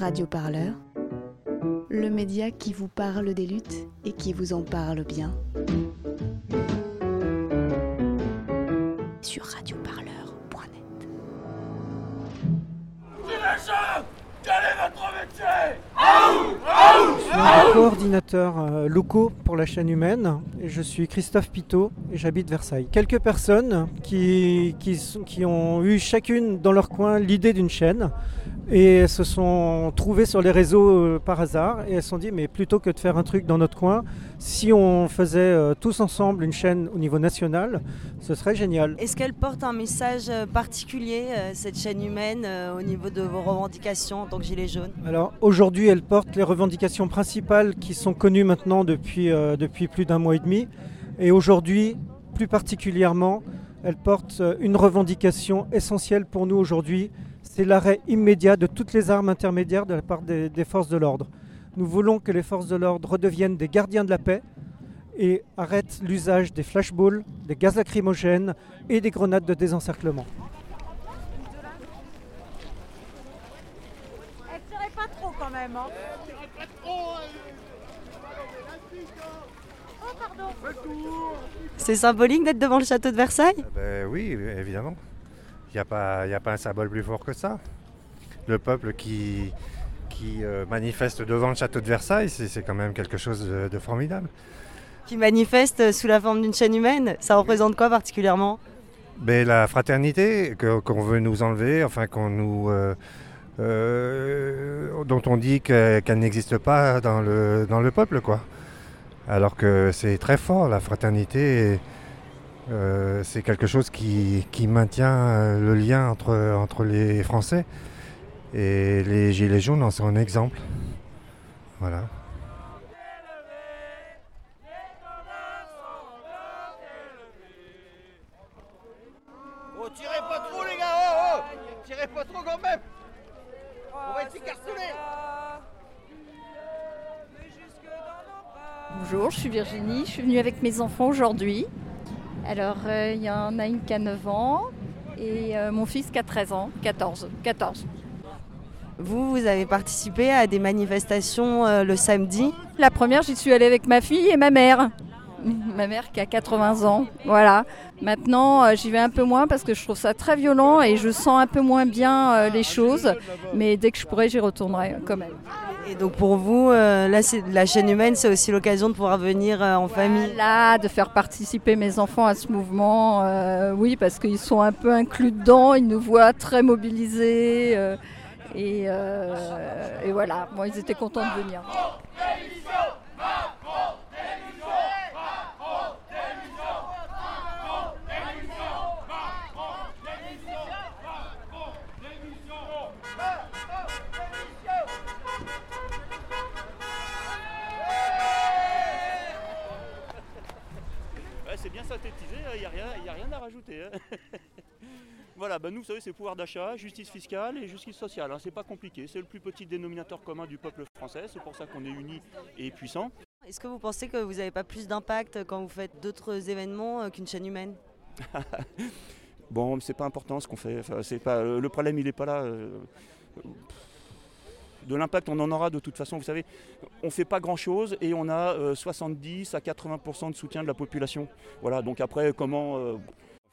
Radio Parleur, le média qui vous parle des luttes et qui vous en parle bien. Sur radioparleur.net. Je suis un coordinateur euh, locaux pour la chaîne humaine je suis Christophe Pitot et j'habite Versailles. Quelques personnes qui, qui ont eu chacune dans leur coin l'idée d'une chaîne et se sont trouvées sur les réseaux euh, par hasard et elles se sont dit mais plutôt que de faire un truc dans notre coin, si on faisait euh, tous ensemble une chaîne au niveau national, ce serait génial. Est-ce qu'elle porte un message euh, particulier, cette chaîne humaine, au niveau de vos revendications en tant que Gilets jaunes? Alors aujourd'hui, elle porte les revendications principales qui sont connues maintenant depuis, euh, depuis plus d'un mois et demi. Et aujourd'hui, plus particulièrement, elle porte une revendication essentielle pour nous aujourd'hui. C'est l'arrêt immédiat de toutes les armes intermédiaires de la part des, des forces de l'ordre. Nous voulons que les forces de l'ordre redeviennent des gardiens de la paix et arrêtent l'usage des flashballs, des gaz lacrymogènes et des grenades de désencerclement. Elle tirait pas trop quand même. Hein. Oh pardon. C'est symbolique d'être devant le château de Versailles? Ah ben oui, évidemment. Il n'y a, pas- y a pas un symbole plus fort que ça. Le peuple qui, qui euh, manifeste devant le château de Versailles, c'est quand même quelque chose de, de formidable. Qui manifeste sous la forme d'une chaîne humaine. Ça représente quoi particulièrement? Mais la fraternité qu'on veut nous enlever, enfin qu'on nous, euh, euh, dont on dit que- qu'elle n'existe pas dans le, dans le peuple, quoi. Alors que c'est très fort, la fraternité. et, euh, c'est quelque chose qui, qui maintient euh, le lien entre, entre les Français. Et les Gilets jaunes en sont un exemple. Voilà. Oh, tirez pas trop, les gars Oh, oh Tirez pas trop quand même On va être écartelés Bonjour, je suis Virginie, je suis venue avec mes enfants aujourd'hui. Alors, euh, il y en a une qui a 9 ans et euh, mon fils qui a 13 ans, 14. 14. Vous, vous avez participé à des manifestations euh, le samedi? La première, j'y suis allée avec ma fille et ma mère. Ma mère qui a 80 ans, voilà. Maintenant, euh, j'y vais un peu moins parce que je trouve ça très violent et je sens un peu moins bien euh, les choses. Mais dès que je pourrai, j'y retournerai quand même. Et donc pour vous, euh, la chaîne humaine, c'est aussi l'occasion de pouvoir venir euh, en famille. Là, de faire participer mes enfants à ce mouvement, euh, oui, parce qu'ils sont un peu inclus dedans, ils nous voient très mobilisés. et, et voilà, bon, ils étaient contents de venir. Synthétisé, il n'y a, rien- y a rien à rajouter. hein. voilà, bah nous, vous savez, c'est pouvoir d'achat, justice fiscale et justice sociale. hein. C'est pas compliqué, c'est le plus petit dénominateur commun du peuple français, c'est pour ça qu'on est unis et puissants. Est-ce que vous pensez que vous n'avez pas plus d'impact quand vous faites d'autres événements euh, qu'une chaîne humaine? Bon, c'est pas important ce qu'on fait. Enfin, c'est pas, le problème, il n'est pas là. Euh, De l'impact, on en aura de toute façon. Vous savez, on fait pas grand-chose et on a euh, 70 à 80% de soutien de la population. Voilà, donc après, comment...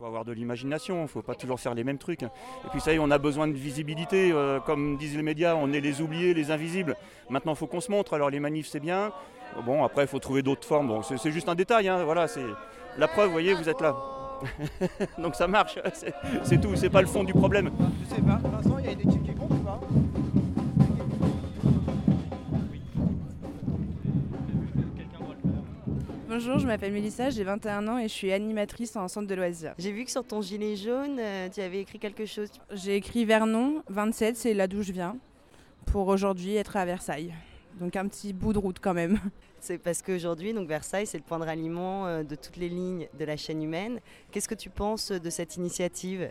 Il faut avoir de l'imagination, il ne faut pas toujours faire les mêmes trucs. Et puis ça y est, on a besoin de visibilité. euh, comme disent les médias, on est les oubliés, les invisibles. Maintenant, il faut qu'on se montre. Alors les manifs, c'est bien. Bon, après, il faut trouver d'autres formes. Bon, c'est juste un détail. hein, Voilà, c'est la preuve, vous voyez, vous êtes là. Donc ça marche, c'est tout, c'est pas le fond du problème. Je sais Vincent, il y a une équipe qui compte Bonjour, je m'appelle Mélissa, j'ai 21 ans et je suis animatrice en centre de loisirs. J'ai vu que sur ton gilet jaune, euh, tu avais écrit quelque chose. J'ai écrit Vernon, 27, c'est là d'où je viens, pour aujourd'hui être à Versailles. Donc un petit bout de route quand même. C'est parce qu'aujourd'hui, donc Versailles, c'est le point de ralliement euh, de toutes les lignes de la chaîne humaine. Qu'est-ce que tu penses de cette initiative?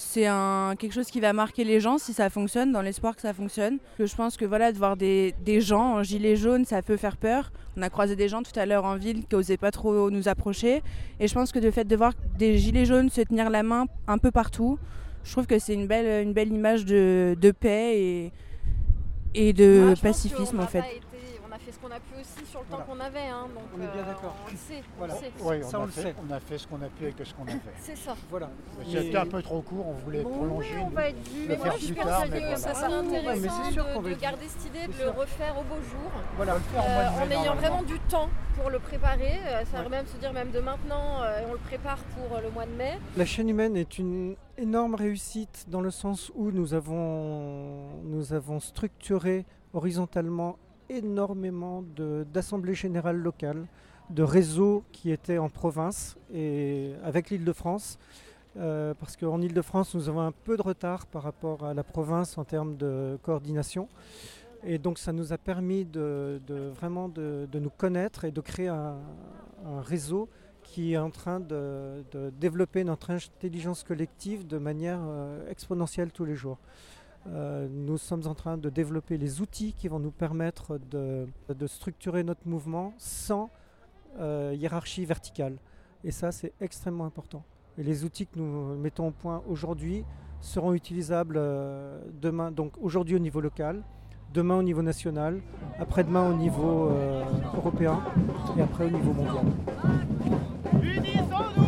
C'est un, quelque chose qui va marquer les gens si ça fonctionne, dans l'espoir que ça fonctionne. Que je pense que voilà, de voir des, des gens en gilet jaune, ça peut faire peur. On a croisé des gens tout à l'heure en ville qui n'osaient pas trop nous approcher. Et je pense que le fait de voir des gilets jaunes se tenir la main un peu partout, je trouve que c'est une belle, une belle image de, de paix et, et de Moi, pense pacifisme en fait. Fait ce qu'on a pu aussi sur le Voilà. temps qu'on avait. Hein, donc, On est bien euh, d'accord. On le sait. on le sait. Oui, Ça, on, on a le fait, sait. on a fait ce qu'on a pu avec ce qu'on a fait. C'est ça. Voilà. C'était un peu trop court, on voulait Bon, prolonger. on nous. va être vu. Mais moi, je pense tard, que mais ça serait Ah, intéressant c'est sûr de, garder cette idée, de le refaire au beau jour. Voilà. le faire en Euh, en ayant vraiment du temps pour le préparer. Euh, Ça va même se dire même de maintenant, on le prépare pour le mois de mai. La chaîne humaine est une énorme réussite dans le sens où nous avons, nous avons structuré horizontalement énormément d'assemblées générales locales, de réseaux qui étaient en province et avec l'Île-de-France. Euh, parce qu'en Île-de-France, nous avons un peu de retard par rapport à la province en termes de coordination. Et donc ça nous a permis de, vraiment de, nous connaître et de créer un, réseau qui est en train de, de développer notre intelligence collective de manière euh, exponentielle tous les jours. Euh, nous sommes en train de développer les outils qui vont nous permettre de, structurer notre mouvement sans euh, hiérarchie verticale. Et ça, c'est extrêmement important. Et les outils que nous mettons au point aujourd'hui seront utilisables euh, demain, donc aujourd'hui au niveau local, demain au niveau national, après-demain au niveau européen et après au niveau mondial. Unissons-nous